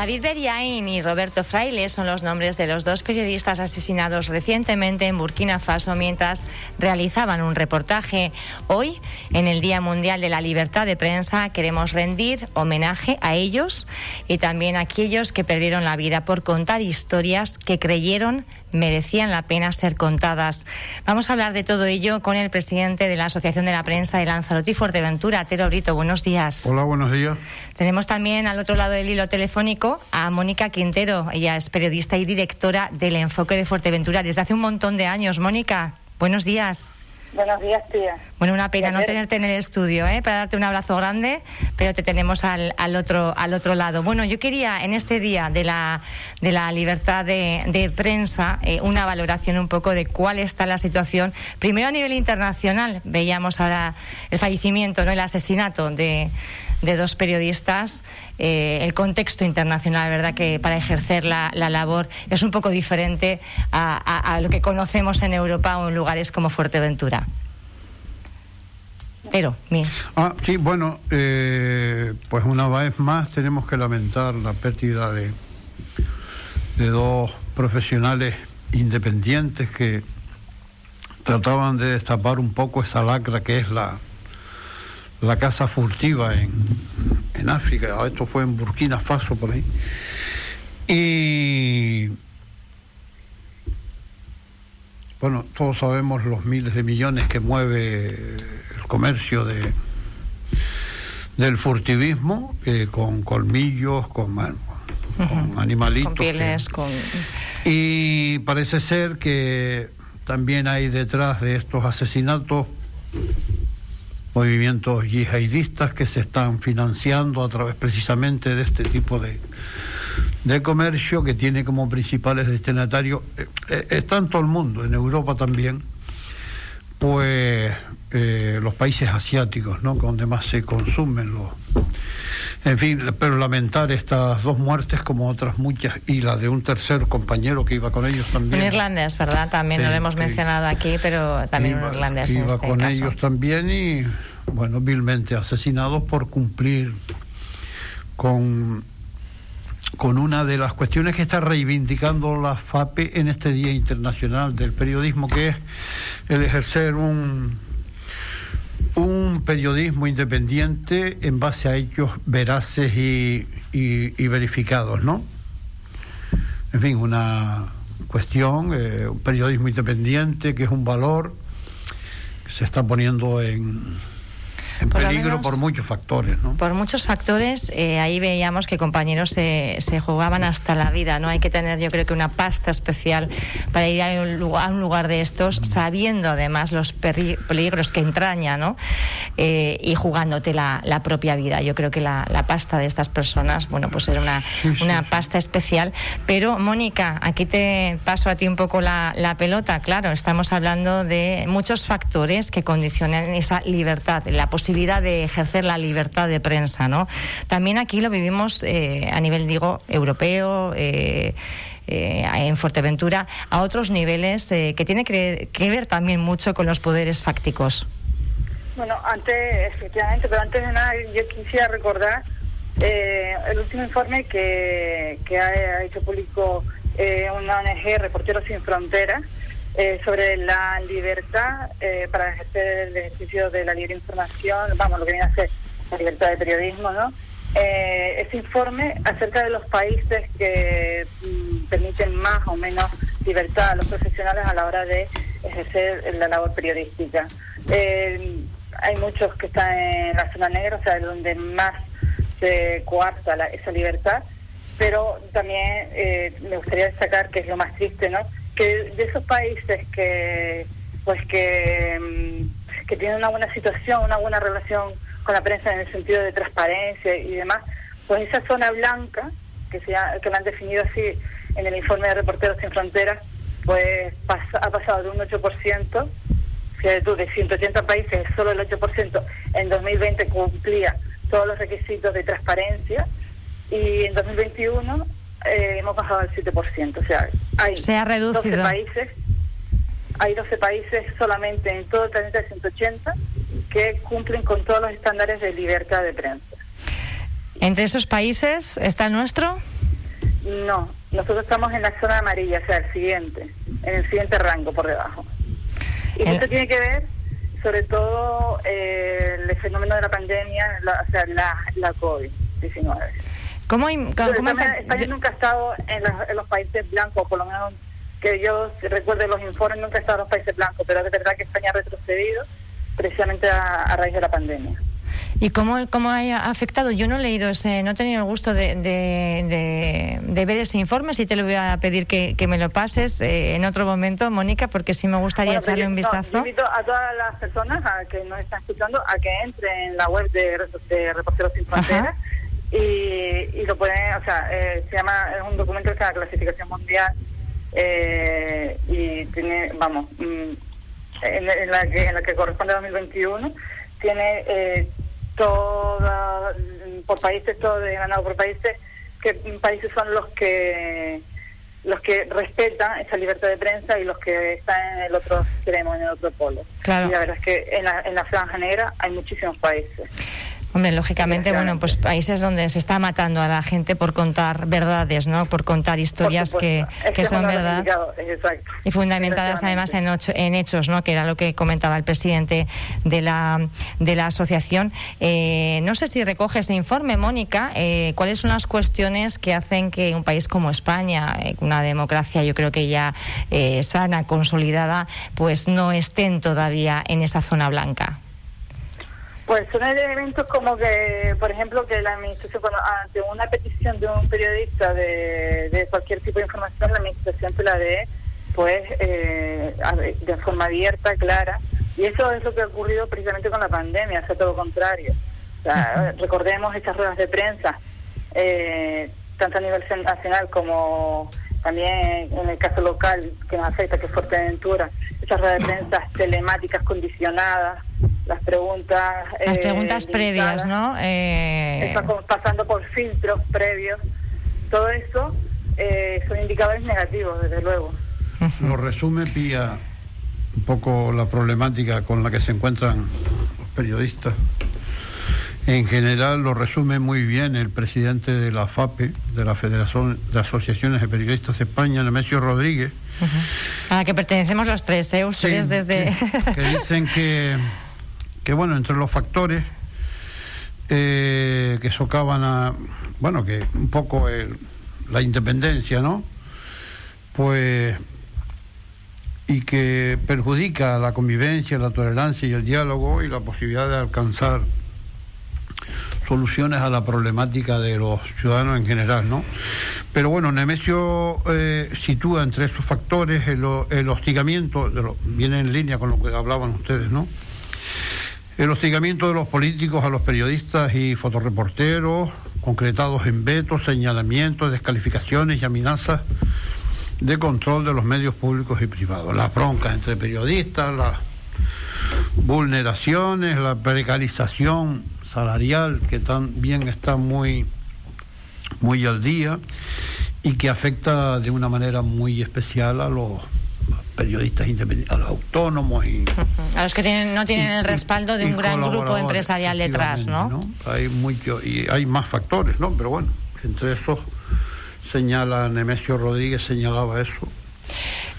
David Beriain y Roberto Fraile son los nombres de los dos periodistas asesinados recientemente en Burkina Faso mientras realizaban un reportaje. Hoy, en el Día Mundial de la Libertad de Prensa, queremos rendir homenaje a ellos y también a aquellos que perdieron la vida por contar historias que creyeron merecían la pena ser contadas. Vamos a hablar de todo ello con el presidente de la Asociación de la Prensa de Lanzarote y Fuerteventura, Tero Brito. Buenos días. Hola, buenos días. Tenemos también al otro lado del hilo telefónico a Mónica Quintero. Ella es periodista y directora del Enfoque de Fuerteventura desde hace un montón de años. Mónica, buenos días. Buenos días, tía. Bueno, una pena no tenerte en el estudio, ¿eh? para darte un abrazo grande, pero te tenemos al, al, otro, al otro lado. Bueno, yo quería en este día de la, de la libertad de, de prensa eh, una valoración un poco de cuál está la situación, primero a nivel internacional. Veíamos ahora el fallecimiento, no el asesinato de, de dos periodistas. Eh, el contexto internacional, ¿verdad?, que para ejercer la, la labor es un poco diferente a, a, lo que conocemos en Europa o en lugares como Fuerteventura. Pero, mira. Ah, sí, bueno, eh, pues una vez más tenemos que lamentar la pérdida de, de dos profesionales independientes que trataban de destapar un poco esa lacra que es la, la casa furtiva en, en África. Esto fue en Burkina Faso, por ahí. Y bueno, todos sabemos los miles de millones que mueve el comercio de del furtivismo eh, con colmillos, con, animalitos. Con pieles, que... con... Y parece ser que también hay detrás de estos asesinatos movimientos yihadistas que se están financiando a través precisamente de este tipo de, de comercio que tiene como principales destinatarios, eh, eh, está en todo el mundo, en Europa también, pues eh, los países asiáticos, ¿no? donde más se consumen los... En fin, pero lamentar estas dos muertes como otras muchas y la de un tercer compañero que iba con ellos también. Un irlandés, ¿verdad? También sí, no lo hemos mencionado aquí, pero también iba, un irlandés. En iba este con caso. ellos también y, bueno, vilmente asesinados por cumplir con con una de las cuestiones que está reivindicando la FAPE en este Día Internacional del Periodismo, que es el ejercer un, un periodismo independiente en base a hechos veraces y, y, verificados, ¿no? En fin, una cuestión, eh, un periodismo independiente que es un valor que se está poniendo en, en por peligro menos, por muchos factores, ¿no? Por muchos factores, eh, ahí veíamos que compañeros se, se, jugaban hasta la vida, ¿no? Hay que tener, yo creo que una pasta especial para ir a un lugar, a un lugar de estos, sabiendo además los peligros que entraña, ¿no? Eh, y jugándote la, la, propia vida. Yo creo que la, la, pasta de estas personas, bueno, pues era una, sí, sí, una pasta especial. Pero, Mónica, aquí te paso a ti un poco la, la pelota. Claro, estamos hablando de muchos factores que condicionan esa libertad, la posibilidad de ejercer la libertad de prensa, ¿no? También aquí lo vivimos eh, a nivel, digo, europeo, eh, eh, en Fuerteventura, a otros niveles eh, que tiene que, ver también mucho con los poderes fácticos. Bueno, antes, efectivamente, pero antes de nada, yo quisiera recordar eh, el último informe que, que ha hecho público una ONG, Reporteros Sin Fronteras, eh, sobre la libertad eh, para ejercer el ejercicio de la libre información, vamos, lo que viene a ser la libertad de periodismo, ¿no? Eh, ese informe acerca de los países que mm, permiten más o menos libertad a los profesionales a la hora de ejercer la labor periodística. hay muchos que están en la zona negra, o sea, donde más se coarta la, esa libertad, pero también me gustaría destacar que es lo más triste, ¿no? Que de esos países que pues que, que tienen una buena situación, una buena relación con la prensa en el sentido de transparencia y demás, pues esa zona blanca, que, se ha, que la han definido así en el informe de Reporteros Sin Fronteras, pues ha pasado de un 8%, fíjate tú, de 180 países, solo el 8% en 2020 cumplía todos los requisitos de transparencia y en 2021 eh, hemos bajado al 7%. O sea, hay Se ha reducido. 12 países, hay 12 países solamente en todo el planeta de 180 que cumplen con todos los estándares de libertad de prensa. ¿Entre esos países está el nuestro? No, nosotros estamos en la zona amarilla, o sea, el siguiente, en el siguiente rango por debajo. Y esto tiene que ver sobre todo eh, el fenómeno de la pandemia, o sea, la, la COVID-19. ¿Cómo, España nunca ha estado en, los países blancos, por lo menos que yo recuerde los informes, nunca ha estado en los países blancos, pero es verdad que España ha retrocedido precisamente a raíz de la pandemia. ¿Y cómo, cómo ha afectado? Yo no he leído ese, no he tenido el gusto de, de, ver ese informe, si te lo voy a pedir que, me lo pases eh, en otro momento, Mónica, porque sí me gustaría echarle un vistazo. invito a todas las personas a que nos están escuchando a que entren en la web de, Reporteros Sin Fronteras y, y, lo pueden, o sea, eh, se llama, es un documento que se llama Clasificación Mundial eh, y tiene, vamos, mm, en, la que, en la que corresponde a 2021, tiene eh, toda, por países, todo de ganado por países, que países son los que los que respetan esa libertad de prensa y los que están en el otro extremo, en el otro polo. Claro. Y la verdad es que en la, en la franja negra hay muchísimos países. Hombre, lógicamente, bueno, pues países donde se está matando a la gente por contar verdades, ¿no? Por contar historias que, que, son verdad. Y fundamentadas además en, en, hechos, ¿no? Que era lo que comentaba el presidente de la, de la asociación. Eh, no sé si recoge ese informe, Mónica, eh, cuáles son las cuestiones que hacen que un país como España, eh, una democracia yo creo que ya sana, consolidada, pues no estén todavía en esa zona blanca. Pues son elementos como que, por ejemplo, que la administración, cuando ante una petición de un periodista de, cualquier tipo de información, la administración te la dé, pues, eh, de forma abierta, clara. Y eso es lo que ha ocurrido precisamente con la pandemia, o sea, todo lo contrario. recordemos estas ruedas de prensa, eh, tanto a nivel nacional como también en el caso local que nos afecta, que es Fuerteventura, esas ruedas de prensa telemáticas condicionadas, las preguntas... Las eh, preguntas previas, ¿no? Eh... pasando por filtros previos. Todo eso eh, son indicadores negativos, desde luego. Lo resume, Pía, un poco la problemática con la que se encuentran los periodistas. En general lo resume muy bien el presidente de la FAPE, de la Federación de Asociaciones de Periodistas de España, Nemesio Rodríguez. A la que pertenecemos los tres, ¿eh? Ustedes desde... que dicen que que bueno, entre los factores eh, que socavan a, bueno, que un poco la independencia, ¿no? Pues, y que perjudica la convivencia, la tolerancia y el diálogo y la posibilidad de alcanzar soluciones a la problemática de los ciudadanos en general, ¿no? Pero bueno, Nemesio eh, sitúa entre esos factores el, hostigamiento, viene en línea con lo que hablaban ustedes, ¿no? El hostigamiento de los políticos a los periodistas y fotoreporteros, concretados en vetos, señalamientos, descalificaciones y amenazas de control de los medios públicos y privados. Las broncas entre periodistas, las vulneraciones, la precarización salarial que también está muy, muy al día y que afecta de una manera muy especial a los periodistas independientes, a los autónomos y a los que tienen, no tienen el respaldo de un gran grupo empresarial detrás, ¿no? Hay mucho y hay más factores, ¿no? Pero bueno, entre esos señala Nemesio Rodríguez señalaba eso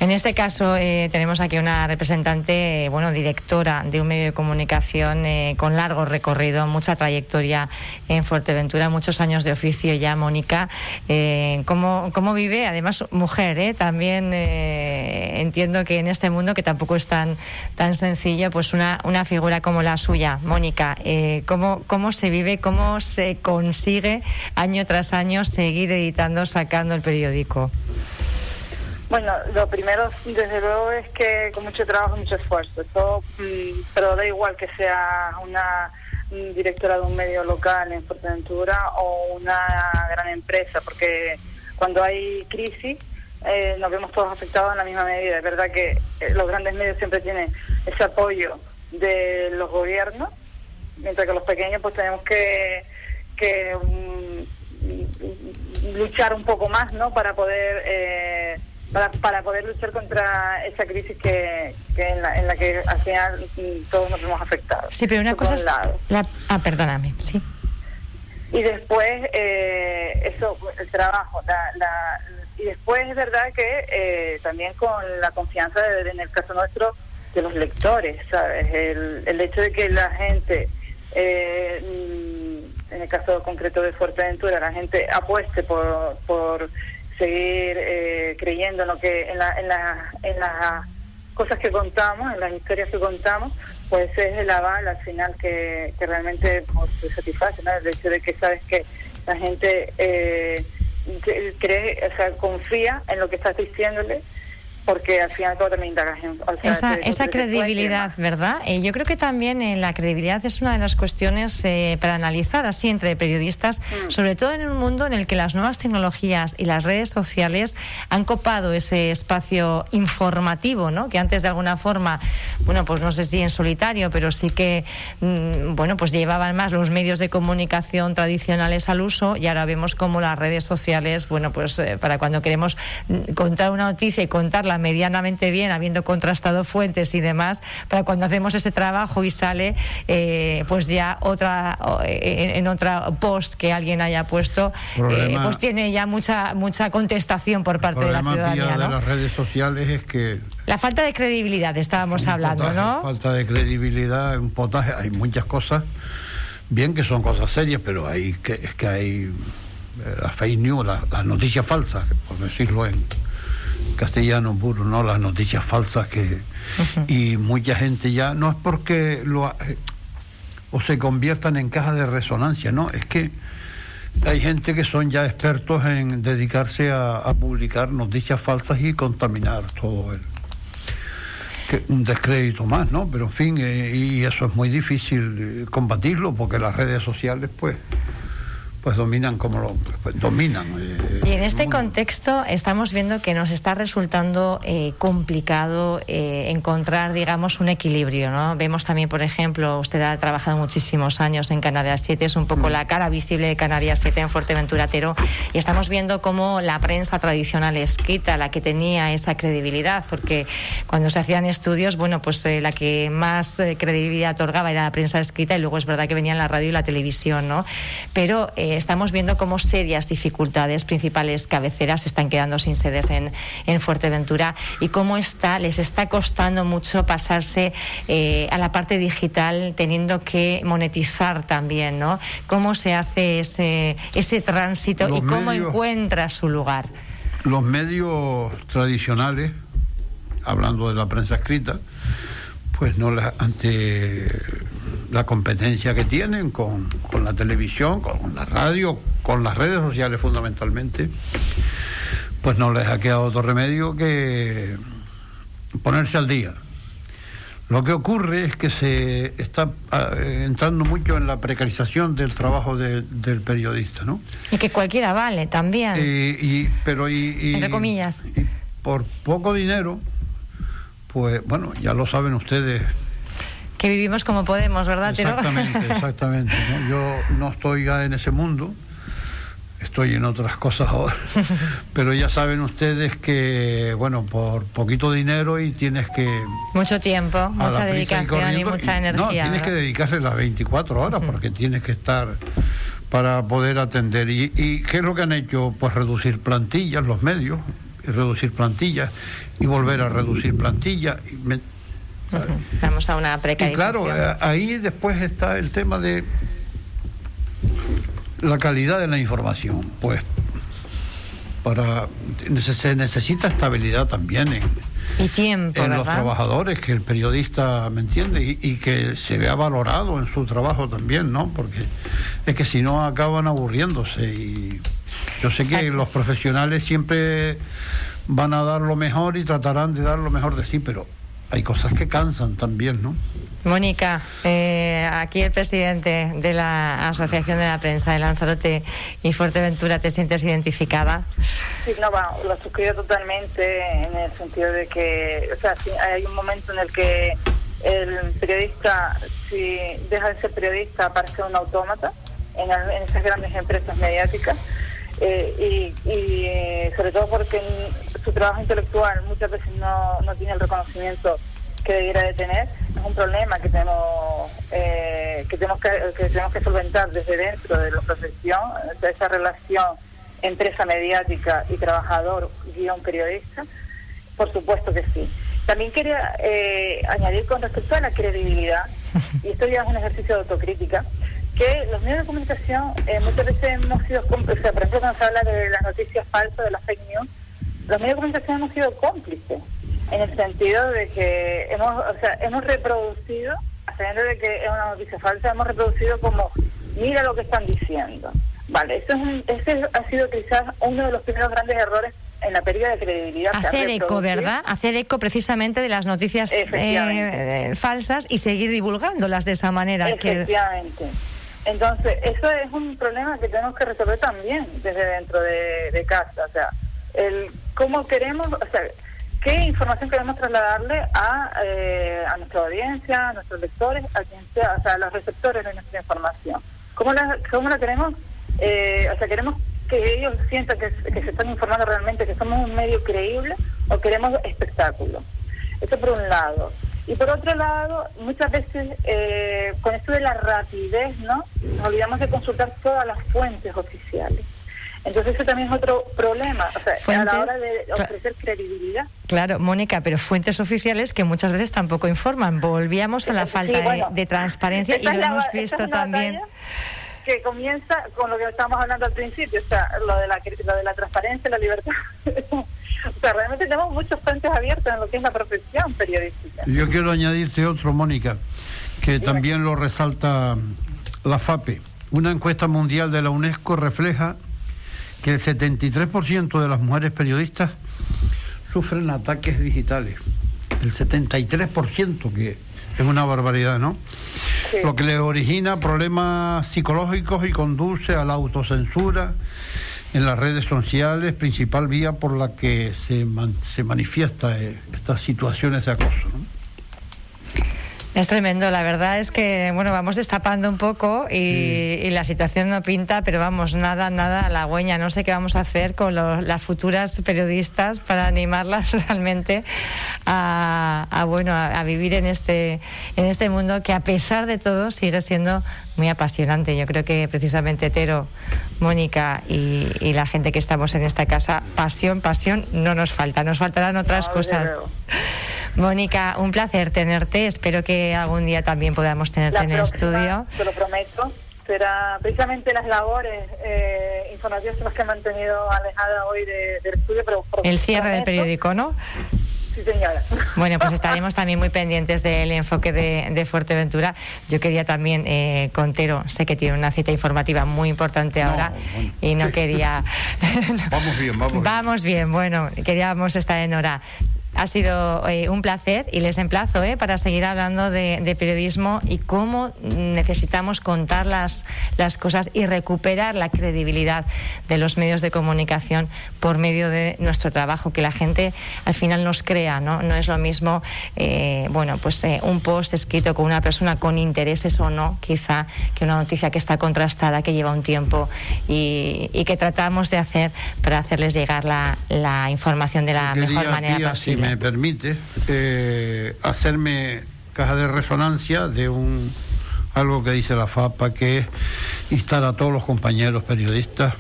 en este caso eh, tenemos aquí una representante, bueno, directora de un medio de comunicación eh, con largo recorrido, mucha trayectoria en Fuerteventura, muchos años de oficio ya, Mónica. Eh, ¿cómo, vive? Además, mujer, también entiendo que en este mundo que tampoco es tan, tan sencillo, pues una, una figura como la suya, Mónica, ¿cómo, ¿cómo se vive, cómo se consigue año tras año seguir editando, sacando el periódico? Bueno, lo primero, desde luego, es que con mucho trabajo, mucho esfuerzo. Mm, pero da igual que sea una directora de un medio local en Fuerteventura o una gran empresa, porque cuando hay crisis eh, nos vemos todos afectados en la misma medida. Es verdad que eh, los grandes medios siempre tienen ese apoyo de los gobiernos, mientras que los pequeños pues tenemos que, que mm, luchar un poco más, ¿no? Para poder eh, para, para poder luchar contra esa crisis que, que en, la, en, la, que al final todos nos hemos afectado. Sí, pero una cosa es... La, ah, perdóname, sí. y después eh, eso, el trabajo, la, y después es verdad que eh, también con la confianza en el caso nuestro de los lectores, ¿sabes? El, el hecho de que la gente, eh, mm, en el caso concreto de Fuerteventura, la gente apueste por, por seguir creyendo en lo que en la, en la, en las cosas que contamos, en las historias que contamos, pues es el aval al final que, que realmente pues, te satisface, ¿no? El hecho de que sabes que la gente eh, cree, o sea, confía en lo que estás diciéndole porque al final todo también esa, esa credibilidad, ¿verdad? Eh, yo creo que también eh, la credibilidad es una de las cuestiones eh, para analizar así entre periodistas, mm. sobre todo en un mundo en el que las nuevas tecnologías y las redes sociales han copado ese espacio informativo, ¿no? Que antes de alguna forma, bueno, pues no sé si en solitario, pero sí que, mm, bueno, pues llevaban más los medios de comunicación tradicionales al uso y ahora vemos cómo las redes sociales, bueno, pues para cuando queremos mm, contar una noticia y contarla medianamente bien, habiendo contrastado fuentes y demás, para cuando hacemos ese trabajo y sale, eh, pues ya otra eh, en, otra post que alguien haya puesto, eh, pues tiene ya mucha mucha contestación por parte de la ciudadanía. de las redes sociales es que la falta de credibilidad estábamos hablando, ¿no? Falta de credibilidad, un potaje, hay muchas cosas, bien que son cosas serias, pero hay que es que hay las fake news, las noticias falsas, por decirlo en castellano puro, ¿no? Las noticias falsas que... Y mucha gente ya, no es porque lo... Eh, o se conviertan en cajas de resonancia, ¿no? Es que hay gente que son ya expertos en dedicarse a, publicar noticias falsas y contaminar todo el... Que un descrédito más, ¿no? Pero en fin, eh, y eso es muy difícil eh, combatirlo porque las redes sociales, pues pues dominan como lo pues dominan. Eh, y en este contexto estamos viendo que nos está resultando eh, complicado eh, encontrar, digamos, un equilibrio, ¿no? Vemos también, por ejemplo, usted ha trabajado muchísimos años en Canarias 7, es un poco mm. la cara visible de Canarias 7 en Fuerteventura Tero, y estamos viendo cómo la prensa tradicional escrita, la que tenía esa credibilidad, porque cuando se hacían estudios, bueno, pues la que más credibilidad otorgaba era la prensa escrita, y luego es verdad que venían la radio y la televisión, ¿no? Pero estamos viendo cómo serias dificultades, principales cabeceras están quedando sin sedes en, Fuerteventura y cómo está, les está costando mucho pasarse eh, a la parte digital teniendo que monetizar también, ¿no? ¿Cómo se hace ese, ese tránsito y cómo encuentra su lugar? Los medios tradicionales, hablando de la prensa escrita, pues no la, ante la competencia que tienen con, la televisión, con la radio, con las redes sociales fundamentalmente, pues no les ha quedado otro remedio que ponerse al día. Lo que ocurre es que se está ah, entrando mucho en la precarización del trabajo del periodista, ¿no? Y que cualquiera vale también. y, pero y, Entre comillas. Y por poco dinero, pues bueno, ya lo saben ustedes que vivimos como podemos, ¿verdad? Exactamente, exactamente. Yo no estoy ya en ese mundo, estoy en otras cosas ahora, pero ya saben ustedes que, bueno, por poquito dinero y tienes que... Mucho tiempo, mucha dedicación y, mucha energía. No, tienes que dedicarle las 24 horas porque tienes que estar para poder atender. ¿Y, ¿Y qué es lo que han hecho? Pues reducir plantillas, los medios, y reducir plantillas y volver a reducir plantillas. Vamos a una precarización. Y claro, eh, ahí después está el tema de la calidad de la información. Pues para se necesita estabilidad también en, y tiempo, en los trabajadores, que el periodista, ¿me entiende? Y, y, que se vea valorado en su trabajo también, ¿no? Porque es que si no acaban aburriéndose. Y yo sé que los profesionales siempre van a dar lo mejor y tratarán de dar lo mejor de sí, pero hay cosas que cansan también, ¿no? Mónica, eh, aquí el presidente de la Asociación de la Prensa de Lanzarote y Fuerteventura, ¿te sientes identificada? Sí, no, bueno, lo suscribo totalmente en el sentido de que, o sea, hay un momento en el que el periodista, si deja de ser periodista, parece un autómata en, en esas grandes empresas mediáticas. Eh, y, y, sobre todo porque su trabajo intelectual muchas veces no, no tiene el reconocimiento que debiera de tener. es un problema que tenemos eh, que tenemos que, tenemos que solventar desde dentro de la profesión, esa relación empresa mediática y trabajador guion periodista, por supuesto que sí. También quería eh, añadir con respecto a la credibilidad, y esto ya es un ejercicio de autocrítica, que los medios de comunicación eh, muchas veces hemos sido cómplices, por ejemplo cuando se habla de las noticias falsas, de las fake news, los medios de comunicación hemos sido cómplices, en el sentido de que hemos, o sea, hemos reproducido, sabiendo de que es una noticia falsa, hemos reproducido como, mira lo que están diciendo. Vale, eso es ese ha sido quizás uno de los primeros grandes errores en la pérdida de credibilidad. Hacer eco, ¿verdad? Hacer eco precisamente de las noticias eh, falsas y seguir divulgándolas de esa manera. Efectivamente. Entonces, eso es un problema que tenemos que resolver también desde dentro de, casa. O sea, el cómo queremos, o sea, qué información queremos trasladarle a, eh, a nuestra audiencia, a nuestros lectores, a quien sea, o sea, a los receptores de nuestra información. ¿Cómo la, cómo la queremos? Eh, o sea, queremos que ellos sientan que, se están informando realmente, que somos un medio creíble o queremos espectáculo. Eso por un lado. Y por otro lado, muchas veces eh, con esto de la rapidez, ¿no? Nos olvidamos de consultar todas las fuentes oficiales. Entonces eso también es otro problema, o sea, a la hora de ofrecer credibilidad. Claro, Mónica, pero fuentes oficiales que muchas veces tampoco informan. Volvíamos a la falta de, transparencia y lo hemos visto también que comienza con lo que estábamos hablando al principio, o sea, lo de la, lo de la transparencia, la libertad. o sea, realmente tenemos muchos frentes abiertos en lo que es la profesión periodística. Yo quiero añadirte otro, Mónica, que también lo resalta la FAPE. Una encuesta mundial de la UNESCO refleja que el 73% de las mujeres periodistas sufren ataques digitales. El 73%, que es una barbaridad, ¿no? Lo que le origina problemas psicológicos y conduce a la autocensura en las redes sociales, principal vía por la que se, se manifiesta eh, estas situaciones de acoso. Es tremendo, la verdad es que, bueno, vamos destapando un poco y, la situación no pinta, pero vamos, nada, nada a la hueña. No sé qué vamos a hacer con las futuras periodistas para animarlas realmente a, bueno, a, vivir en este, en este mundo que a pesar de todo sigue siendo muy apasionante. Yo creo que precisamente Tero, Mónica y, la gente que estamos en esta casa, pasión, pasión no nos falta, nos faltarán otras cosas. Mónica, un placer tenerte. Espero que algún día también podamos tenerte en el estudio. Te lo prometo. Será precisamente las labores eh, informativas que han mantenido alejada hoy del estudio. Pero el cierre del periódico, ¿no? Sí, señora. Bueno, pues estaremos también muy pendientes del enfoque de, Fuerteventura. Yo quería también, eh, Contero, sé que tiene una cita informativa muy importante ahora y no quería... vamos bien, vamos bien. Vamos bien, bueno, queríamos estar en hora. Ha sido eh, un placer y les emplazo eh, para seguir hablando de, periodismo y cómo necesitamos contar las, las cosas y recuperar la credibilidad de los medios de comunicación por medio de nuestro trabajo, que la gente al final nos crea, ¿no? No es lo mismo, eh, bueno, pues un post escrito con una persona con intereses o no, quizá, que una noticia que está contrastada, que lleva un tiempo y, que tratamos de hacer para hacerles llegar la, la información de la mejor manera posible me permite, eh, hacerme caja de resonancia de un algo que dice la FAPA, que es instar a todos los compañeros periodistas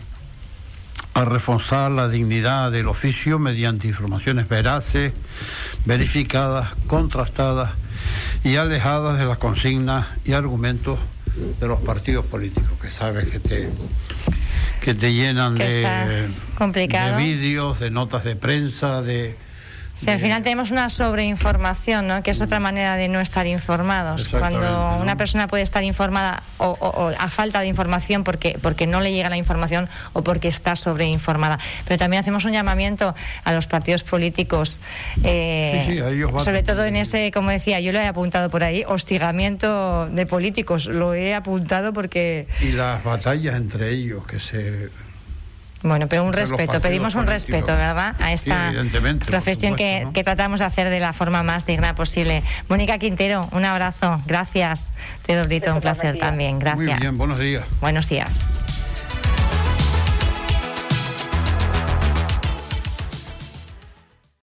a reforzar la dignidad del oficio mediante informaciones veraces, verificadas, contrastadas y alejadas de las consignas y argumentos de los partidos políticos, que sabes que te, que te llenan de, de vídeos, de notas de prensa, de si al final tenemos una sobreinformación, ¿no? que es otra manera de no estar informados. Cuando una persona puede estar informada o, a falta de información porque, porque no le llega la información o porque está sobreinformada. Pero también hacemos un llamamiento a los partidos políticos, eh, sobre todo en ese, como decía, yo lo he apuntado por ahí, hostigamiento de políticos. Lo he apuntado porque. Y las batallas entre ellos que se bueno, pero un respeto, pedimos un respeto, ¿verdad? A esta profesión que, tratamos de hacer de la forma más digna posible. Mónica Quintero, un abrazo, gracias. Te Brito, un placer también, gracias. Muy bien, buenos días. Buenos días.